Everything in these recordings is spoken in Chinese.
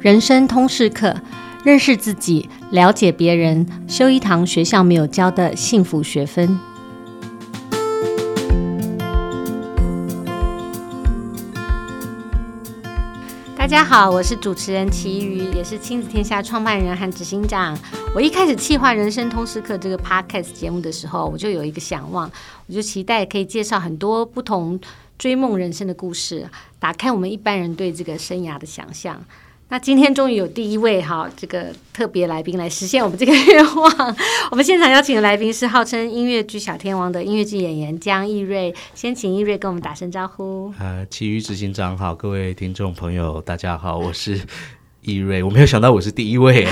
人生通识课，认识自己，了解别人，修一堂学校没有教的幸福学分。大家好，我是主持人齐瑜，也是亲子天下创办人和执行长。我一开始企划人生通识课这个 podcast 节目的时候，我就有一个想望，我就期待可以介绍很多不同追梦人生的故事，打开我们一般人对这个生涯的想象。那今天终于有第一位哈，这个特别来宾来实现我们这个愿望。我们现场邀请的来宾是号称音乐剧小天王的音乐剧演员江逸瑞，先请逸瑞跟我们打声招呼。呃，其余执行长好，各位听众朋友大家好，我是。义瑞，我没有想到我是第一位。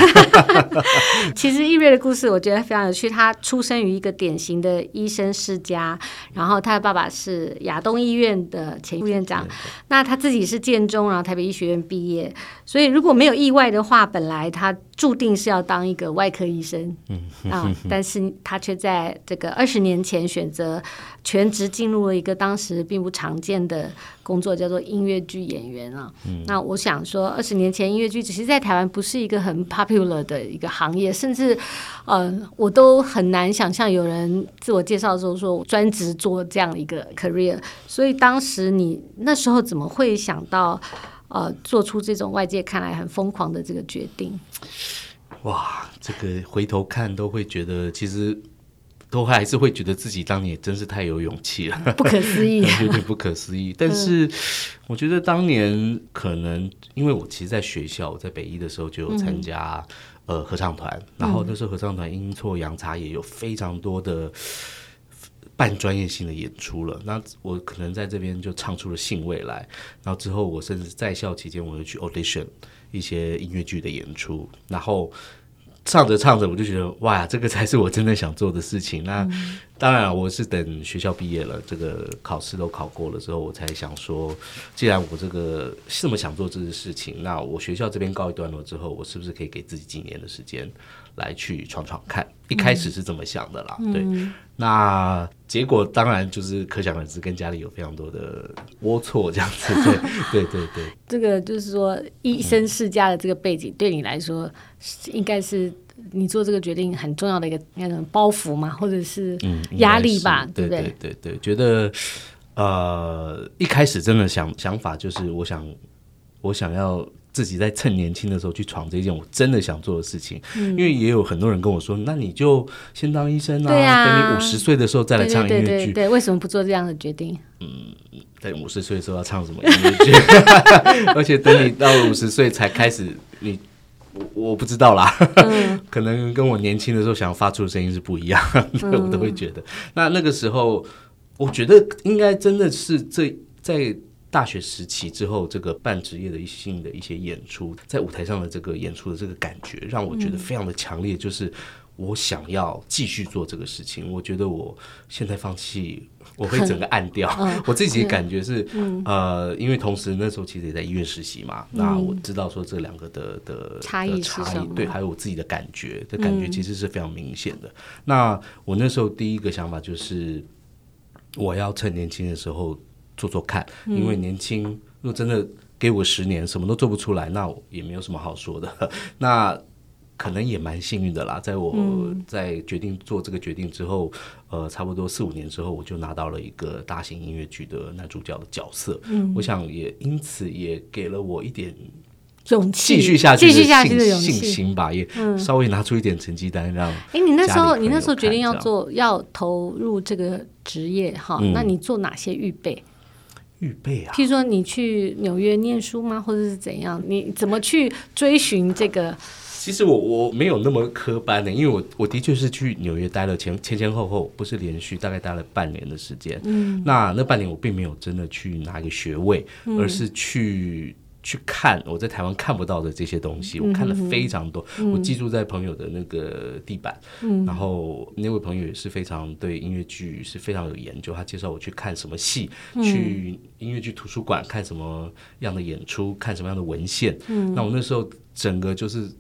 其实易瑞的故事我觉得非常有趣。他出生于一个典型的医生世家，然后他的爸爸是亚东医院的前副院长，那他自己是建中，然后台北医学院毕业。所以如果没有意外的话，本来他注定是要当一个外科医生。嗯啊，但是他却在这个二十年前选择全职进入了一个当时并不常见的工作，叫做音乐剧演员啊。嗯，那我想说，二十年前音乐剧。只是，在台湾不是一个很 popular 的一个行业，甚至，呃，我都很难想象有人自我介绍的时候说专职做这样一个 career。所以，当时你那时候怎么会想到，呃，做出这种外界看来很疯狂的这个决定？哇，这个回头看都会觉得，其实。都还是会觉得自己当年真是太有勇气了，不可思议，有点不可思议。但是我觉得当年可能因为我其实在学校，我在北医的时候就有参加、嗯、呃合唱团，然后那时候合唱团阴错阳差也有非常多的半专业性的演出了。那我可能在这边就唱出了兴味来，然后之后我甚至在校期间我就去 audition 一些音乐剧的演出，然后。唱着唱着，我就觉得哇，这个才是我真的想做的事情。那当然，我是等学校毕业了，这个考试都考过了之后，我才想说，既然我这个这么想做这件事情，那我学校这边告一段落之后，我是不是可以给自己几年的时间来去闯闯看？一开始是这么想的啦，对。那结果当然就是可想而知，跟家里有非常多的龌龊，这样子。对 对对对，这个就是说，医生世家的这个背景对你来说，应该是你做这个决定很重要的一个那种包袱嘛，或者是压力吧？嗯、对对对对，对，觉得呃，一开始真的想想法就是，我想我想要。自己在趁年轻的时候去闯这件我真的想做的事情，嗯，因为也有很多人跟我说，那你就先当医生啊，等你五十岁的时候再来唱音乐剧。对，对，对，对，为什么不做这样的决定？嗯，等五十岁的时候要唱什么音乐剧？而且等你到五十岁才开始，你我我不知道啦，嗯，可能跟我年轻的时候想要发出的声音是不一样，嗯，我都会觉得。那那个时候，我觉得应该真的是这在。大学时期之后，这个半职业的一性的一些演出，在舞台上的这个演出的这个感觉，让我觉得非常的强烈。就是我想要继续做这个事情。我觉得我现在放弃，我会整个按掉。我自己的感觉是，呃，因为同时那时候其实也在医院实习嘛，那我知道说这两个的的差异差异，对，还有我自己的感觉的感觉，其实是非常明显的。那我那时候第一个想法就是，我要趁年轻的时候。做做看，因为年轻，如果真的给我十年，什么都做不出来，那我也没有什么好说的。那可能也蛮幸运的啦，在我在决定做这个决定之后，呃，差不多四五年之后，我就拿到了一个大型音乐剧的男主角的角色。嗯，我想也因此也给了我一点勇气，继续下去的信心吧，也稍微拿出一点成绩单让。哎，你那时候你那时候决定要做要投入这个职业哈，那你做哪些预备？预备啊，譬如说你去纽约念书吗，或者是怎样？你怎么去追寻这个？其实我我没有那么科班的，因为我我的确是去纽约待了前前前后后，不是连续，大概待了半年的时间。嗯，那那半年我并没有真的去拿一个学位，嗯，而是去。去看我在台湾看不到的这些东西，我看了非常多。嗯、我寄住在朋友的那个地板，嗯、然后那位朋友也是非常对音乐剧是非常有研究。他介绍我去看什么戏，嗯、去音乐剧图书馆看什么样的演出，看什么样的文献。嗯、那我那时候整个就是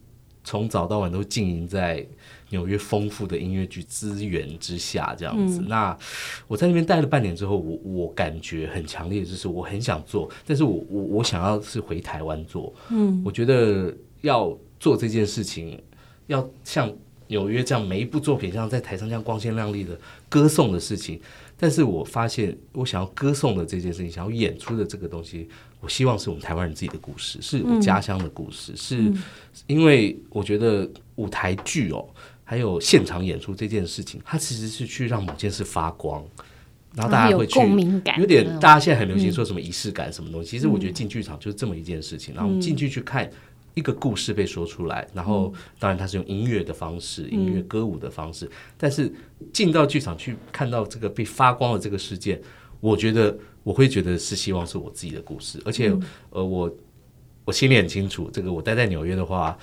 从早到晚都经营在纽约丰富的音乐剧资源之下，这样子。嗯、那我在那边待了半年之后，我我感觉很强烈，就是我很想做，但是我我我想要是回台湾做。嗯，我觉得要做这件事情，要像纽约这样每一部作品像在台上这样光鲜亮丽的歌颂的事情。但是我发现，我想要歌颂的这件事情，想要演出的这个东西，我希望是我们台湾人自己的故事，是我家乡的故事，嗯、是因为我觉得舞台剧哦，还有现场演出这件事情，它其实是去让某件事发光，然后大家会去感，有点大家现在很流行说什么仪式感什么东西，其实我觉得进剧场就是这么一件事情，然后进去去看。一个故事被说出来，然后当然它是用音乐的方式，嗯、音乐歌舞的方式，但是进到剧场去看到这个被发光的这个世界，我觉得我会觉得是希望是我自己的故事，而且、嗯、呃我我心里很清楚，这个我待在纽约的话，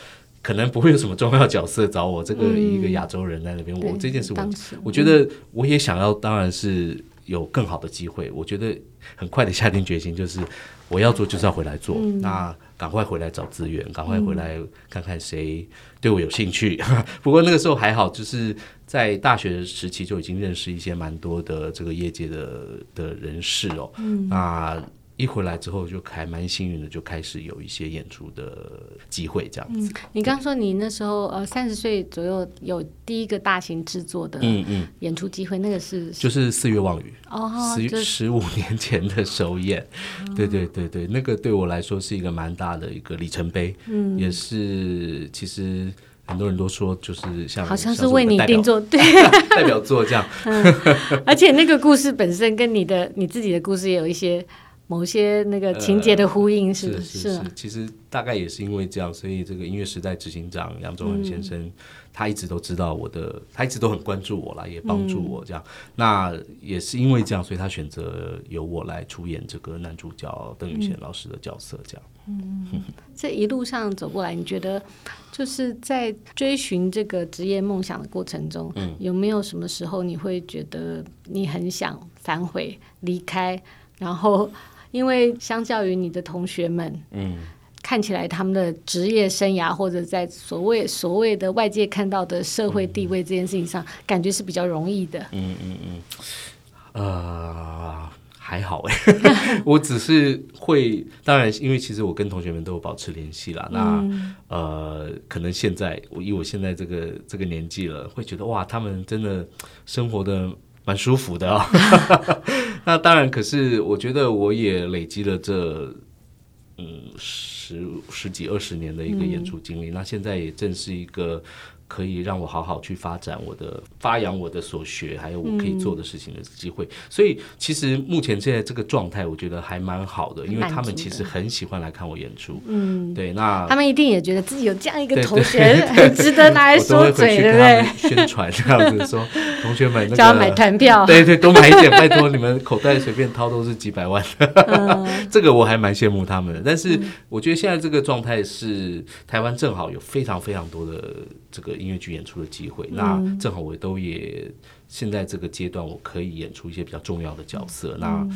可能不会有什么重要角色找我，这个一个亚洲人在那边，嗯、我这件事我我觉得我也想要，当然是有更好的机会，我觉得很快的下定决心，就是我要做就是要回来做，嗯、那。赶快回来找资源，赶快回来看看谁对我有兴趣。嗯、不过那个时候还好，就是在大学时期就已经认识一些蛮多的这个业界的的人士哦。嗯，那。一回来之后就还蛮幸运的，就开始有一些演出的机会这样子。嗯、你刚说你那时候呃三十岁左右有第一个大型制作的嗯嗯。演出机会，嗯嗯、那个是就是四月望雨哦，十十五年前的首演，哦、对对对对，那个对我来说是一个蛮大的一个里程碑，嗯，也是其实很多人都说就是像好像是为你定做对。代表作这样，嗯，而且那个故事本身跟你的你自己的故事也有一些。某些那个情节的呼应是、呃、是是，是，其实大概也是因为这样，所以这个音乐时代执行长杨宗恒先生，嗯、他一直都知道我的，他一直都很关注我啦，也帮助我这样。嗯、那也是因为这样，所以他选择由我来出演这个男主角邓宇贤老师的角色，这样。嗯，这一路上走过来，你觉得就是在追寻这个职业梦想的过程中，嗯、有没有什么时候你会觉得你很想反悔离开，然后？因为相较于你的同学们，嗯，看起来他们的职业生涯或者在所谓所谓的外界看到的社会地位这件事情上，嗯、感觉是比较容易的。嗯嗯嗯，呃，还好哎，我只是会，当然，因为其实我跟同学们都有保持联系啦。那、嗯、呃，可能现在我以我现在这个这个年纪了，会觉得哇，他们真的生活的。蛮舒服的啊、哦，那当然，可是我觉得我也累积了这嗯十十几二十年的一个演出经历，那现在也正是一个。可以让我好好去发展我的、发扬我的所学，还有我可以做的事情的机会。嗯、所以，其实目前现在这个状态，我觉得还蛮好的，因为他们其实很喜欢来看我演出。嗯，对，那他们一定也觉得自己有这样一个同学，很值得拿来说嘴，对不对？宣传这样子说，同学们、那个，叫他买团票，对对，多买一点，拜托你们口袋随便掏都是几百万。嗯、这个我还蛮羡慕他们的。但是，我觉得现在这个状态是台湾正好有非常非常多的这个。音乐剧演出的机会，那正好我都也现在这个阶段，我可以演出一些比较重要的角色。嗯、那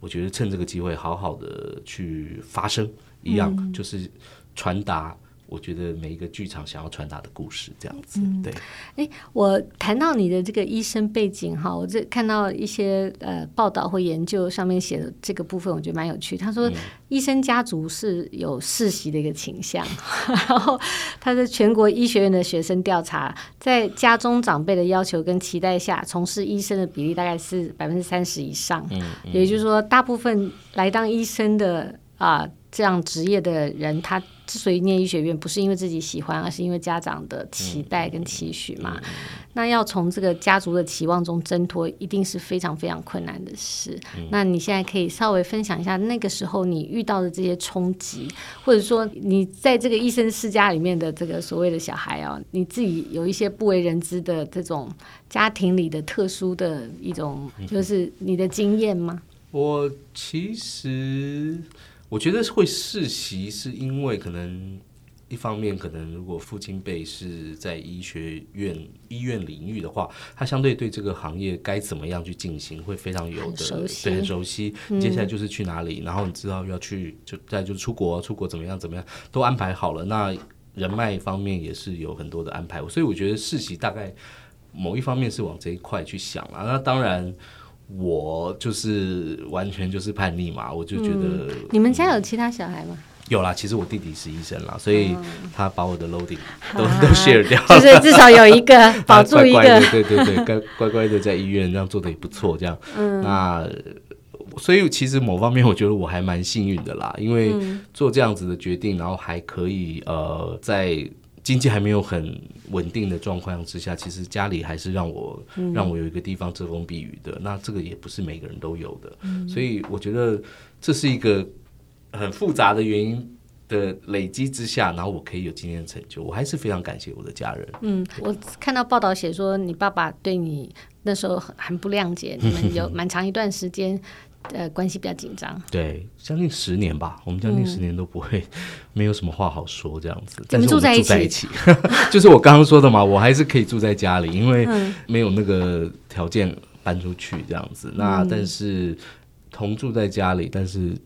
我觉得趁这个机会，好好的去发声，一样、嗯、就是传达。我觉得每一个剧场想要传达的故事，这样子，嗯、对。哎，我谈到你的这个医生背景哈，我这看到一些呃报道或研究上面写的这个部分，我觉得蛮有趣。他说，医生家族是有世袭的一个倾向，嗯、然后他是全国医学院的学生调查，在家中长辈的要求跟期待下，从事医生的比例大概是百分之三十以上。嗯，嗯也就是说，大部分来当医生的啊、呃、这样职业的人，他。之所以念医学院，不是因为自己喜欢，而是因为家长的期待跟期许嘛。嗯、那要从这个家族的期望中挣脱，一定是非常非常困难的事。嗯、那你现在可以稍微分享一下那个时候你遇到的这些冲击，或者说你在这个医生世家里面的这个所谓的小孩啊，你自己有一些不为人知的这种家庭里的特殊的一种，就是你的经验吗？我其实。我觉得会世袭，是因为可能一方面，可能如果父亲辈是在医学院、医院领域的话，他相对对这个行业该怎么样去进行，会非常有的熟悉，对，很熟悉。嗯、接下来就是去哪里，然后你知道要去，就再就是出国，出国怎么样怎么样都安排好了。那人脉方面也是有很多的安排，所以我觉得世袭大概某一方面是往这一块去想了。那当然，我就是完全就是叛逆嘛，我就觉得、嗯、你们家有其他小孩吗？有啦，其实我弟弟是医生啦，所以他把我的 loading 都、啊、都 share 掉了，就是至少有一个保住一个，乖乖的对对对，乖乖乖的在医院这样做的也不错，这样，嗯，那所以其实某方面我觉得我还蛮幸运的啦，因为做这样子的决定，然后还可以呃在经济还没有很稳定的状况之下，其实家里还是让我、嗯、让我有一个地方遮风避雨的，那这个也不是每个人都有的，嗯、所以我觉得这是一个。很复杂的原因的累积之下，然后我可以有今天的成就，我还是非常感谢我的家人。嗯，我看到报道写说，你爸爸对你那时候很不谅解，你们有 蛮长一段时间呃关系比较紧张。对，将近十年吧，我们将近十年都不会没有什么话好说这样子。你们住在一起，在一起 就是我刚刚说的嘛，我还是可以住在家里，因为没有那个条件搬出去这样子。那但是同住在家里，但是。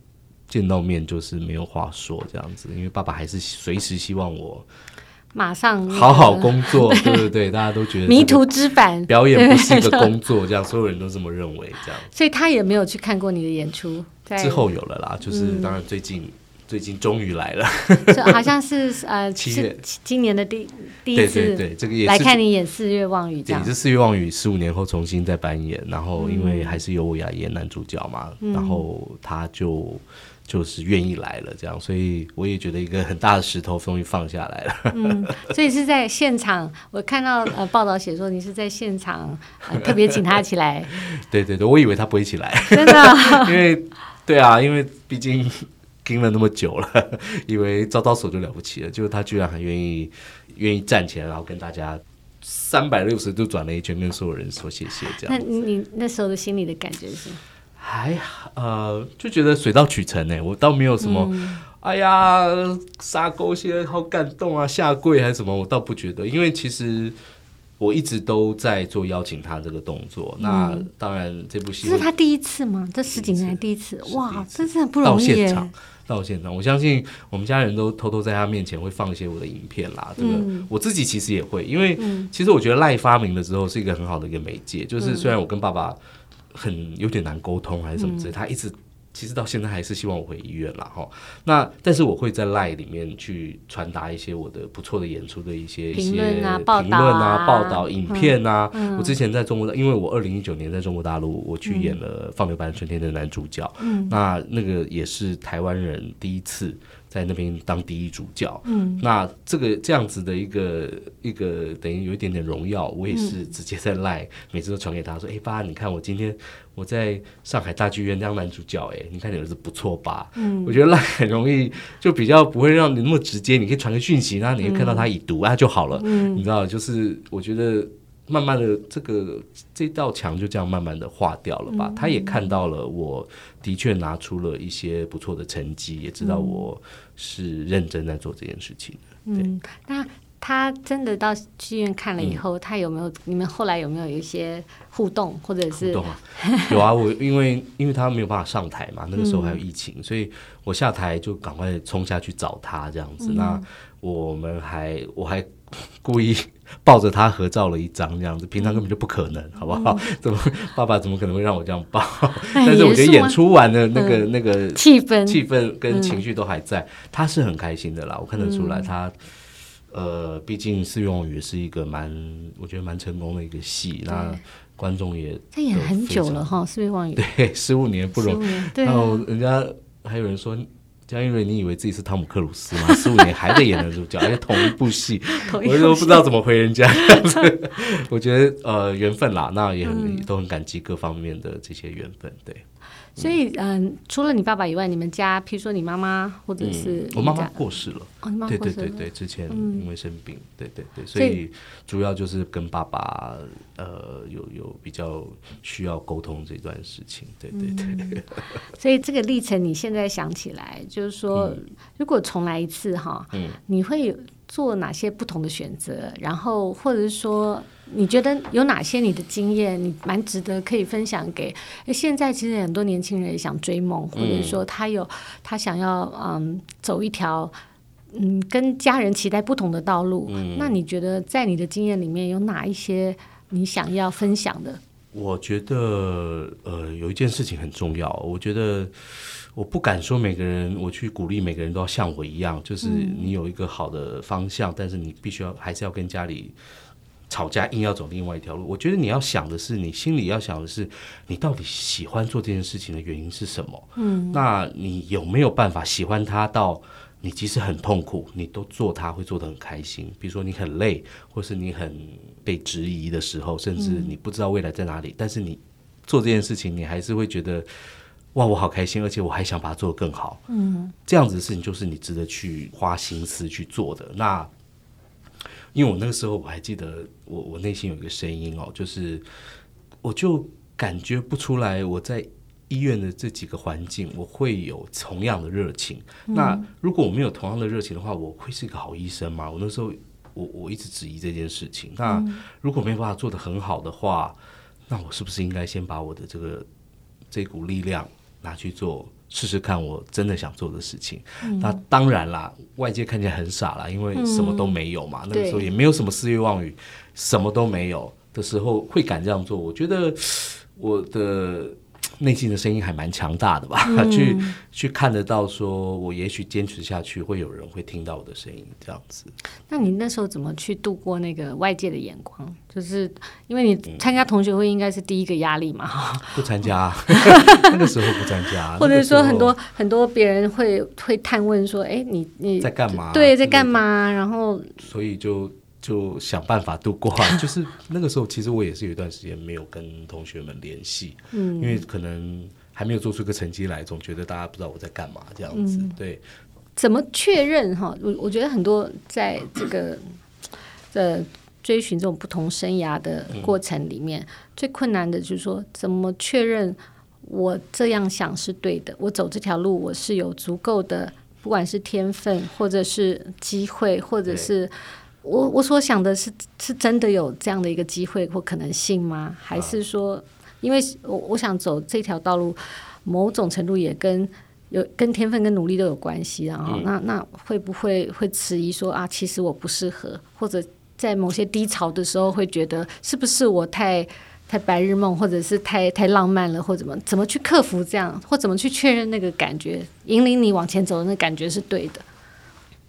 见到面就是没有话说这样子，因为爸爸还是随时希望我马上好好工作，对对对，大家都觉得迷途知返，表演不是一个工作，这样所有人都这么认为，这样。所以他也没有去看过你的演出，之后有了啦，就是当然最近最近终于来了，好像是呃 七月。今年的第第一次，对对对，这个也是来看你演《四月望雨》这样，也是《四月望雨》十五年后重新再扮演，然后因为还是由我来演男主角嘛，然后他就。就是愿意来了，这样，所以我也觉得一个很大的石头终于放下来了。嗯，所以是在现场，我看到呃报道写说你是在现场、呃、特别请他起来。对对对，我以为他不会起来，真的、哦，因为对啊，因为毕竟盯了那么久了，以为招招手就了不起了，就是他居然还愿意愿意站起来，然后跟大家三百六十度转了一圈，跟所有人说谢谢这样。那你那时候的心里的感觉是？还呃，就觉得水到渠成呢。我倒没有什么，嗯、哎呀，杀狗血好感动啊，下跪还是什么，我倒不觉得。因为其实我一直都在做邀请他这个动作。嗯、那当然，这部戏这是他第一次吗？这十几年来第一次，哇，真是很不容易。到现场，到现场，我相信我们家人都偷偷在他面前会放一些我的影片啦。这个、嗯、我自己其实也会，因为其实我觉得赖发明了之后是一个很好的一个媒介。就是虽然我跟爸爸。很有点难沟通还是什么之类，他一直其实到现在还是希望我回医院了哈。那但是我会在 LINE 里面去传达一些我的不错的演出的一些一些评论啊、报道啊、报道影片啊。我之前在中国，因为我二零一九年在中国大陆，我去演了《放牛班春天》的男主角，那那个也是台湾人第一次。在那边当第一主教，嗯，那这个这样子的一个一个等于有一点点荣耀，我也是直接在赖、嗯、每次都传给他说，哎、欸、爸，你看我今天我在上海大剧院当男主角，哎，你看你儿子不错吧？嗯，我觉得赖很容易，就比较不会让你那么直接，你可以传个讯息，然后你可以看到他已读啊就好了，嗯，你知道，就是我觉得。慢慢的，这个这道墙就这样慢慢的化掉了吧。嗯、他也看到了，我的确拿出了一些不错的成绩，也知道我是认真在做这件事情。嗯，那他真的到剧院看了以后，嗯、他有没有？你们后来有没有一些互动，或者是？互动啊，有啊。我因为因为他没有办法上台嘛，那个时候还有疫情，嗯、所以我下台就赶快冲下去找他这样子。嗯、那我们还我还故意。抱着他合照了一张，这样子，平常根本就不可能，好不好？嗯、怎么爸爸怎么可能会让我这样抱？哎、但是我觉得演出完的那个、嗯、那个气氛、气氛跟情绪都还在，嗯、他是很开心的啦，我看得出来他。嗯、呃，毕竟《四月望雨》是一个蛮，我觉得蛮成功的一个戏，那观众也他演很久了哈，《四月望雨》对，十五年不容易，然后人家还有人说。江映瑞，你以为自己是汤姆克鲁斯吗？十五年还在演男主角，而且同一部戏，我都不知道怎么回人家。我觉得呃缘分啦，那也很、嗯、都很感激各方面的这些缘分，对。所以，嗯，除了你爸爸以外，你们家，譬如说你妈妈，或者是、嗯、我妈妈过世了，哦，你妈妈过世了，对对对对，之前因为生病，嗯、对对对，所以主要就是跟爸爸，呃，有有比较需要沟通这段事情，对对对。嗯、所以这个历程，你现在想起来，就是说，嗯、如果重来一次哈，嗯，你会有。做哪些不同的选择，然后或者是说，你觉得有哪些你的经验，你蛮值得可以分享给？现在其实很多年轻人也想追梦，或者说他有他想要嗯走一条嗯，跟家人期待不同的道路。嗯，那你觉得在你的经验里面有哪一些你想要分享的？我觉得呃，有一件事情很重要。我觉得我不敢说每个人，我去鼓励每个人都要像我一样，就是你有一个好的方向，嗯，但是你必须要还是要跟家里。吵架硬要走另外一条路，我觉得你要想的是，你心里要想的是，你到底喜欢做这件事情的原因是什么？嗯，那你有没有办法喜欢它到你即使很痛苦，你都做它会做得很开心？比如说你很累，或是你很被质疑的时候，甚至你不知道未来在哪里，嗯，但是你做这件事情，你还是会觉得哇，我好开心，而且我还想把它做得更好。嗯，这样子的事情就是你值得去花心思去做的。那。因为我那个时候我还记得我，我我内心有一个声音哦，就是我就感觉不出来我在医院的这几个环境，我会有同样的热情。嗯。那如果我没有同样的热情的话，我会是一个好医生吗？我那时候我我一直质疑这件事情。那如果没办法做得很好的话，那我是不是应该先把我的这个这股力量拿去做？试试看，我真的想做的事情。嗯、那当然啦，外界看起来很傻啦，因为什么都没有嘛。嗯、那个时候也没有什么四月望雨，什么都没有的时候会敢这样做。我觉得我的。内心的声音还蛮强大的吧，嗯、去去看得到，说我也许坚持下去，会有人会听到我的声音，这样子。那你那时候怎么去度过那个外界的眼光？就是因为你参加同学会，应该是第一个压力嘛。嗯、不参加，那个时候不参加，或者说很多很多别人会会探问说：“哎，你你在干嘛？对，在干嘛？”然后，所以就。就想办法度过，就是那个时候，其实我也是有一段时间没有跟同学们联系，嗯，因为可能还没有做出个成绩来，总觉得大家不知道我在干嘛这样子，对。怎么确认哈？我我觉得很多在这个 呃追寻这种不同生涯的过程里面，最困难的就是说，怎么确认我这样想是对的？我走这条路，我是有足够的，不管是天分，或者是机会，或者是。我我所想的是，是真的有这样的一个机会或可能性吗？还是说，因为我我想走这条道路，某种程度也跟有跟天分跟努力都有关系，然后那那会不会会迟疑说啊，其实我不适合，或者在某些低潮的时候会觉得是不是我太太白日梦，或者是太太浪漫了，或怎么怎么去克服这样，或怎么去确认那个感觉，引领你往前走的那感觉是对的。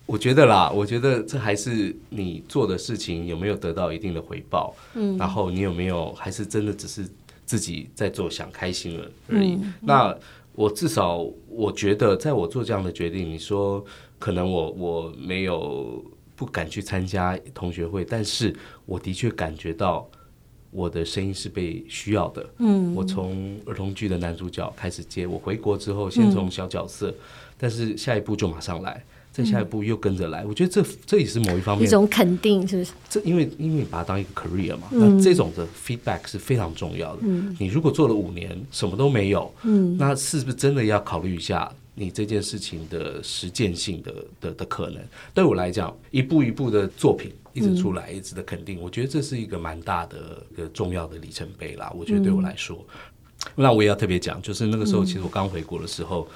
我觉得啦，我觉得这还是你做的事情有没有得到一定的回报，嗯，然后你有没有还是真的只是自己在做想开心了而已。嗯，那我至少我觉得，在我做这样的决定，你说可能我我没有不敢去参加同学会，但是我的确感觉到我的声音是被需要的。嗯，我从儿童剧的男主角开始接，我回国之后先从小角色，但是下一步就马上来。再下一步又跟着来，我觉得这这也是某一方面一种肯定，是不是？这因为因为你把它当一个 career 嘛，嗯、那这种的 feedback 是非常重要的。嗯、你如果做了五年什么都没有，嗯、那是不是真的要考虑一下你这件事情的实践性的的的可能？对我来讲，一步一步的作品一直出来，一直的肯定，嗯、我觉得这是一个蛮大的一个重要的里程碑啦。我觉得对我来说，嗯、那我也要特别讲，就是那个时候，其实我刚回国的时候。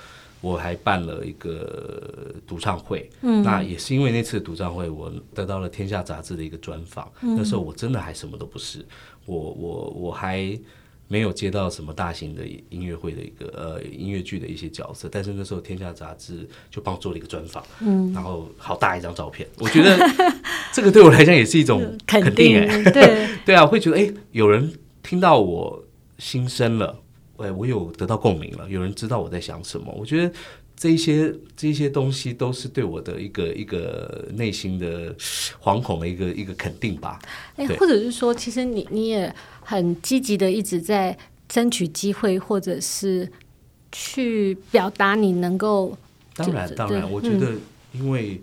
我还办了一个独唱会，嗯，那也是因为那次独唱会，我得到了《天下》杂志的一个专访。嗯，那时候我真的还什么都不是，我我我还没有接到什么大型的音乐会的一个呃音乐剧的一些角色，但是那时候《天下》杂志就帮我做了一个专访，嗯，然后好大一张照片，我觉得 这个对我来讲也是一种肯定，哎，对。对啊，会觉得哎，有人听到我心声了。哎，我有得到共鸣了，有人知道我在想什么。我觉得这一些这一些东西都是对我的一个一个内心的惶恐的一个一个肯定吧。哎，或者是说，其实你你也很积极的一直在争取机会，或者是去表达你能够。当然，当然，我觉得，因为、嗯、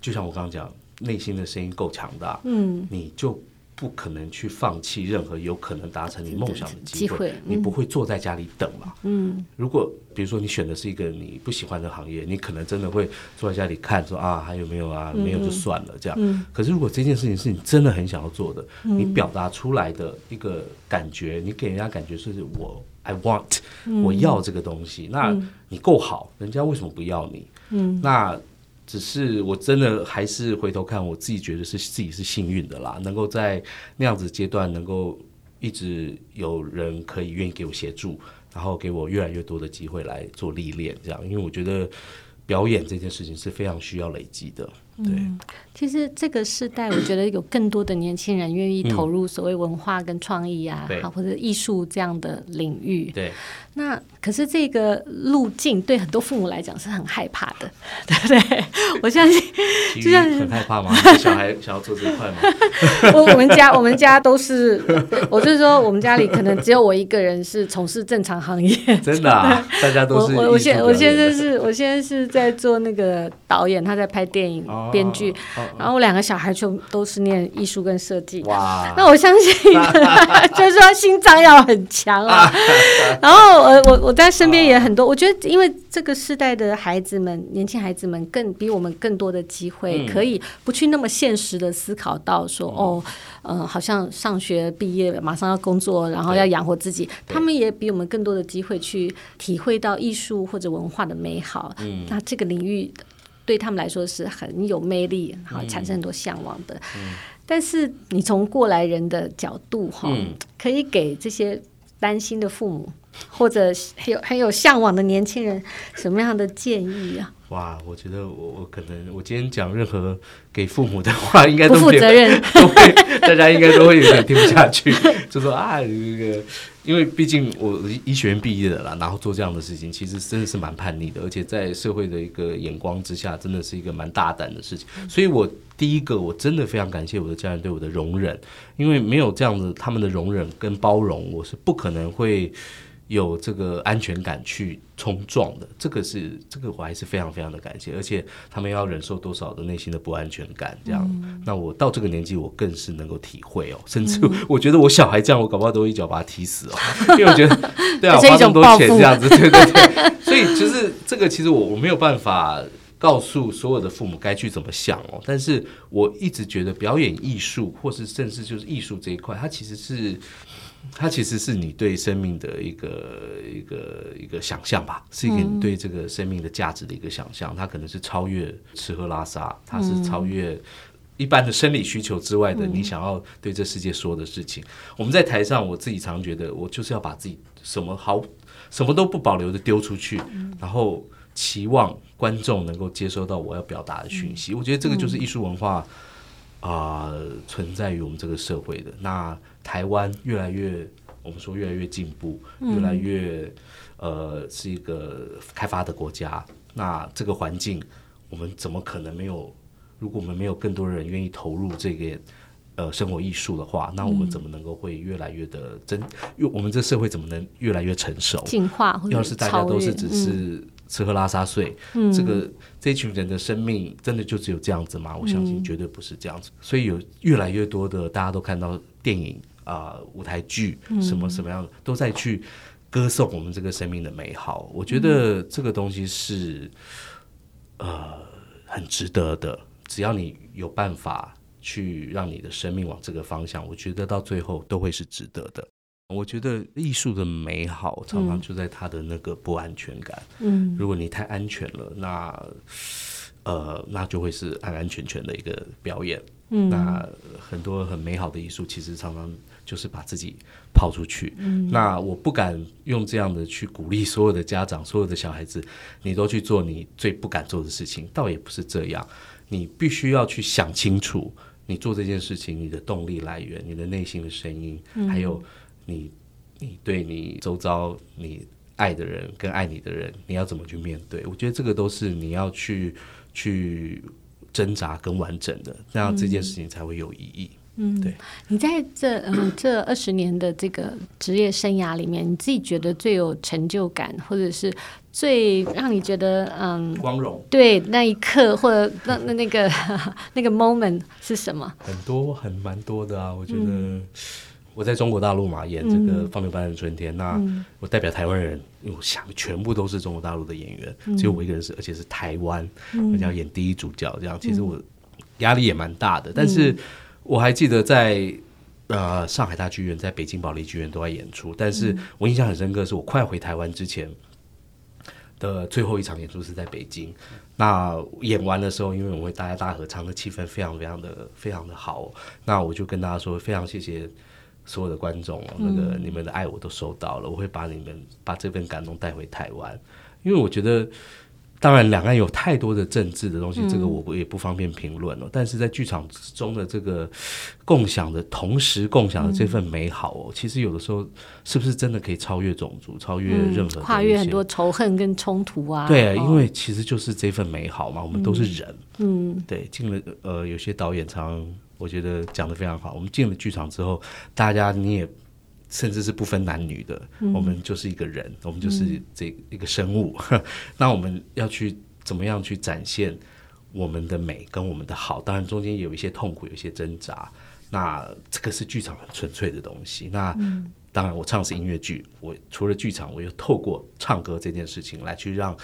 就像我刚刚讲，内心的声音够强大，嗯，你就。不可能去放弃任何有可能达成你梦想的机会，你不会坐在家里等嘛？嗯，如果比如说你选的是一个你不喜欢的行业，你可能真的会坐在家里看，说啊还有没有啊？没有就算了这样。可是如果这件事情是你真的很想要做的，你表达出来的一个感觉，你给人家感觉是我 I want，我要这个东西，那你够好，人家为什么不要你？嗯，那只是我真的还是回头看，我自己觉得是自己是幸运的啦，能够在那样子阶段能够一直有人可以愿意给我协助，然后给我越来越多的机会来做历练，这样，因为我觉得表演这件事情是非常需要累积的。对、嗯，其实这个时代，我觉得有更多的年轻人愿意投入所谓文化跟创意啊，好、嗯、或者艺术这样的领域。对，那可是这个路径对很多父母来讲是很害怕的，对不对？我相信，就像很害怕吗？小孩想要做这一块吗？我我们家我们家都是，我就是说，我们家里可能只有我一个人是从事正常行业。真的、啊，大家都是我。我我现我现在是我现在是在做那个导演，他在拍电影。哦编剧，然后我两个小孩就都是念艺术跟设计。哇！那我相信，就是说心脏要很强啊。然后呃我我在身边也很多，我觉得因为这个世代的孩子们，年轻孩子们更比我们更多的机会，可以不去那么现实的思考到说，哦，呃，好像上学毕业马上要工作，然后要养活自己。他们也比我们更多的机会去体会到艺术或者文化的美好。嗯，那这个领域。对他们来说是很有魅力，好产生很多向往的。嗯、但是你从过来人的角度哈，嗯、可以给这些担心的父母或者很有很有向往的年轻人什么样的建议啊？哇，我觉得我我可能我今天讲任何给父母的话，应该都不负责任，都会大家应该都会有点听不下去，就说啊这个。因为毕竟我医学院毕业的啦，然后做这样的事情，其实真的是蛮叛逆的，而且在社会的一个眼光之下，真的是一个蛮大胆的事情。所以我第一个，我真的非常感谢我的家人对我的容忍，因为没有这样子他们的容忍跟包容，我是不可能会。有这个安全感去冲撞的，这个是这个我还是非常非常的感谢，而且他们要忍受多少的内心的不安全感，这样，嗯、那我到这个年纪，我更是能够体会哦，甚至我觉得我小孩这样，我搞不好都会一脚把他踢死哦，因为我觉得，对啊，花这么多钱这样子，对对对，所以就是这个其实我我没有办法告诉所有的父母该去怎么想哦，但是我一直觉得表演艺术，或是甚至就是艺术这一块，它其实是。它其实是你对生命的一个一个一个想象吧，是一个你对这个生命的价值的一个想象。它可能是超越吃喝拉撒，它是超越一般的生理需求之外的你想要对这世界说的事情。我们在台上，我自己常觉得，我就是要把自己什么好什么都不保留的丢出去，然后期望观众能够接收到我要表达的讯息。我觉得这个就是艺术文化啊，存在于我们这个社会的那。台湾越来越，我们说越来越进步，越来越呃是一个开发的国家。那这个环境，我们怎么可能没有？如果我们没有更多人愿意投入这个呃生活艺术的话，那我们怎么能够会越来越的真？因为我们这社会怎么能越来越成熟？进化？要是大家都是只是吃喝拉撒睡，嗯、这个这群人的生命真的就只有这样子吗？我相信绝对不是这样子。所以有越来越多的大家都看到电影。啊、呃，舞台剧什么什么样的、嗯、都在去歌颂我们这个生命的美好。我觉得这个东西是呃很值得的。只要你有办法去让你的生命往这个方向，我觉得到最后都会是值得的。我觉得艺术的美好常常就在它的那个不安全感。嗯，如果你太安全了，那呃那就会是安安全全的一个表演。嗯，那很多很美好的艺术其实常常。就是把自己抛出去，嗯、那我不敢用这样的去鼓励所有的家长、所有的小孩子，你都去做你最不敢做的事情，倒也不是这样。你必须要去想清楚，你做这件事情你的动力来源、你的内心的声音，嗯、还有你你对你周遭你爱的人跟爱你的人，你要怎么去面对？我觉得这个都是你要去去挣扎跟完整的，那样这件事情才会有意义。嗯，对，你在这嗯这二十年的这个职业生涯里面，你自己觉得最有成就感，或者是最让你觉得嗯光荣，对那一刻或者那那那个 那个 moment 是什么？很多很蛮多的啊，我觉得我在中国大陆嘛演这个《放牛班的春天》，那我代表台湾人，因为我想全部都是中国大陆的演员，只有我一个人是，而且是台湾，而且要演第一主角，这样其实我压力也蛮大的，但是。我还记得在呃上海大剧院，在北京保利剧院都在演出，但是我印象很深刻，是我快回台湾之前，的最后一场演出是在北京。那演完的时候，因为我们会大家大合唱的气氛非常非常的非常的好，那我就跟大家说，非常谢谢所有的观众，那个你们的爱我都收到了，我会把你们把这份感动带回台湾，因为我觉得。当然，两岸有太多的政治的东西，这个我也不方便评论了。嗯、但是在剧场中的这个共享的同时共享的这份美好哦，嗯、其实有的时候是不是真的可以超越种族，超越任何、嗯、跨越很多仇恨跟冲突啊？对，因为其实就是这份美好嘛，我们都是人。嗯，对，进了呃，有些导演常我觉得讲的非常好。我们进了剧场之后，大家你也。甚至是不分男女的，嗯、我们就是一个人，我们就是这一个生物。嗯、那我们要去怎么样去展现我们的美跟我们的好？当然中间有一些痛苦，有一些挣扎。那这个是剧场很纯粹的东西。那、嗯、当然，我唱的是音乐剧，我除了剧场，我又透过唱歌这件事情来去让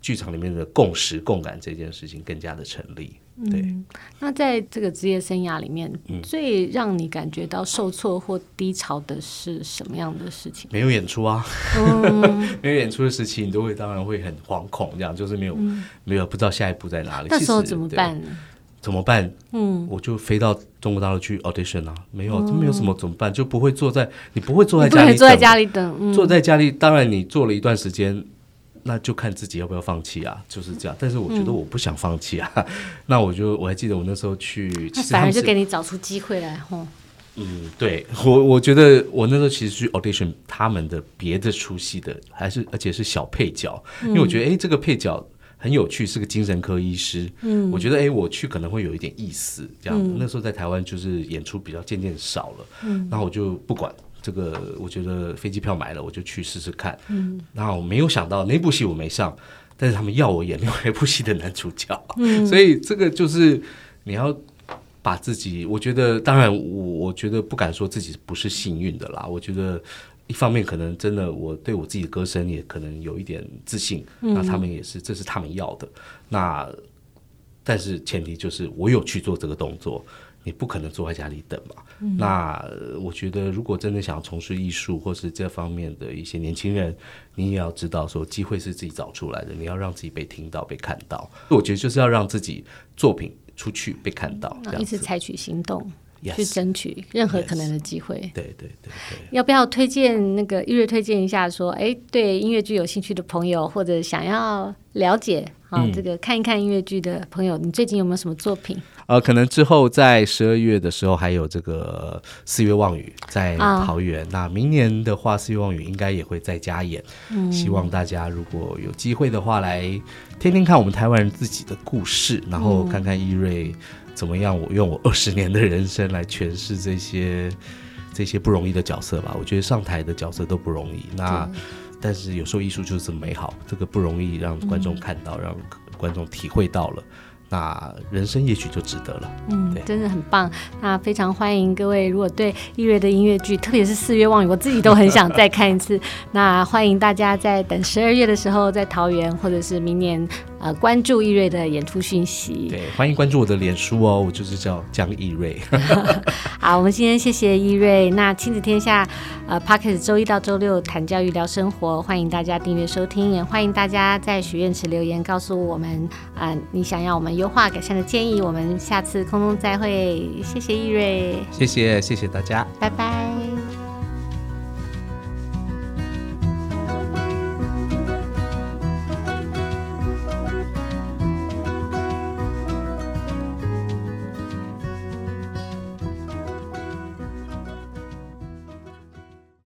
剧场里面的共识、共感这件事情更加的成立。对、嗯，那在这个职业生涯里面，嗯、最让你感觉到受挫或低潮的是什么样的事情？没有演出啊，嗯、没有演出的时期，你都会当然会很惶恐，这样就是没有、嗯、没有不知道下一步在哪里。那时候怎么办？怎么办？嗯，我就飞到中国大陆去 audition 啊，没有，这没有什么怎么办？就不会坐在你不会坐在家里坐在家里等，嗯、坐在家里，当然你坐了一段时间。那就看自己要不要放弃啊，就是这样。但是我觉得我不想放弃啊，嗯、那我就我还记得我那时候去，那反而就给你找出机会来吼。嗯，对我我觉得我那时候其实去 audition 他们的别的出戏的，还是而且是小配角，嗯、因为我觉得哎这个配角很有趣，是个精神科医师。嗯，我觉得哎我去可能会有一点意思，这样。嗯、那时候在台湾就是演出比较渐渐少了，嗯，然后我就不管。这个我觉得飞机票买了，我就去试试看。嗯，然后我没有想到那部戏我没上，但是他们要我演另外一部戏的男主角。嗯，所以这个就是你要把自己，我觉得当然我我觉得不敢说自己不是幸运的啦。我觉得一方面可能真的我对我自己的歌声也可能有一点自信，嗯，那他们也是，这是他们要的。那但是前提就是我有去做这个动作。你不可能坐在家里等嘛？嗯、那我觉得，如果真的想要从事艺术或是这方面的一些年轻人，你也要知道，说机会是自己找出来的，你要让自己被听到、被看到。我觉得就是要让自己作品出去被看到，一直采取行动。Yes, 去争取任何可能的机会。Yes, 对对对对。要不要推荐那个易瑞推荐一下？说，哎，对音乐剧有兴趣的朋友，或者想要了解啊，这个看一看音乐剧的朋友，嗯、你最近有没有什么作品？呃，可能之后在十二月的时候还有这个四月望雨在桃园。哦、那明年的话，四月望雨应该也会再加演。嗯。希望大家如果有机会的话，来听听看我们台湾人自己的故事，然后看看易瑞。怎么样？我用我二十年的人生来诠释这些这些不容易的角色吧。我觉得上台的角色都不容易。那但是有时候艺术就是这么美好，这个不容易让观众看到，嗯、让观众体会到了。那人生也许就值得了，嗯，对，真的很棒。那非常欢迎各位，如果对一月的音乐剧，特别是《四月望雨》，我自己都很想再看一次。那欢迎大家在等十二月的时候，在桃园，或者是明年呃关注易瑞的演出讯息。对，欢迎关注我的脸书哦，我就是叫江易瑞。好，我们今天谢谢易瑞。那亲子天下呃 Podcast 周一到周六谈教育聊生活，欢迎大家订阅收听，也欢迎大家在许愿池留言告诉我们啊、呃，你想要我们。优化改善的建议，我们下次空中再会。谢谢易瑞，谢谢谢谢大家，拜拜。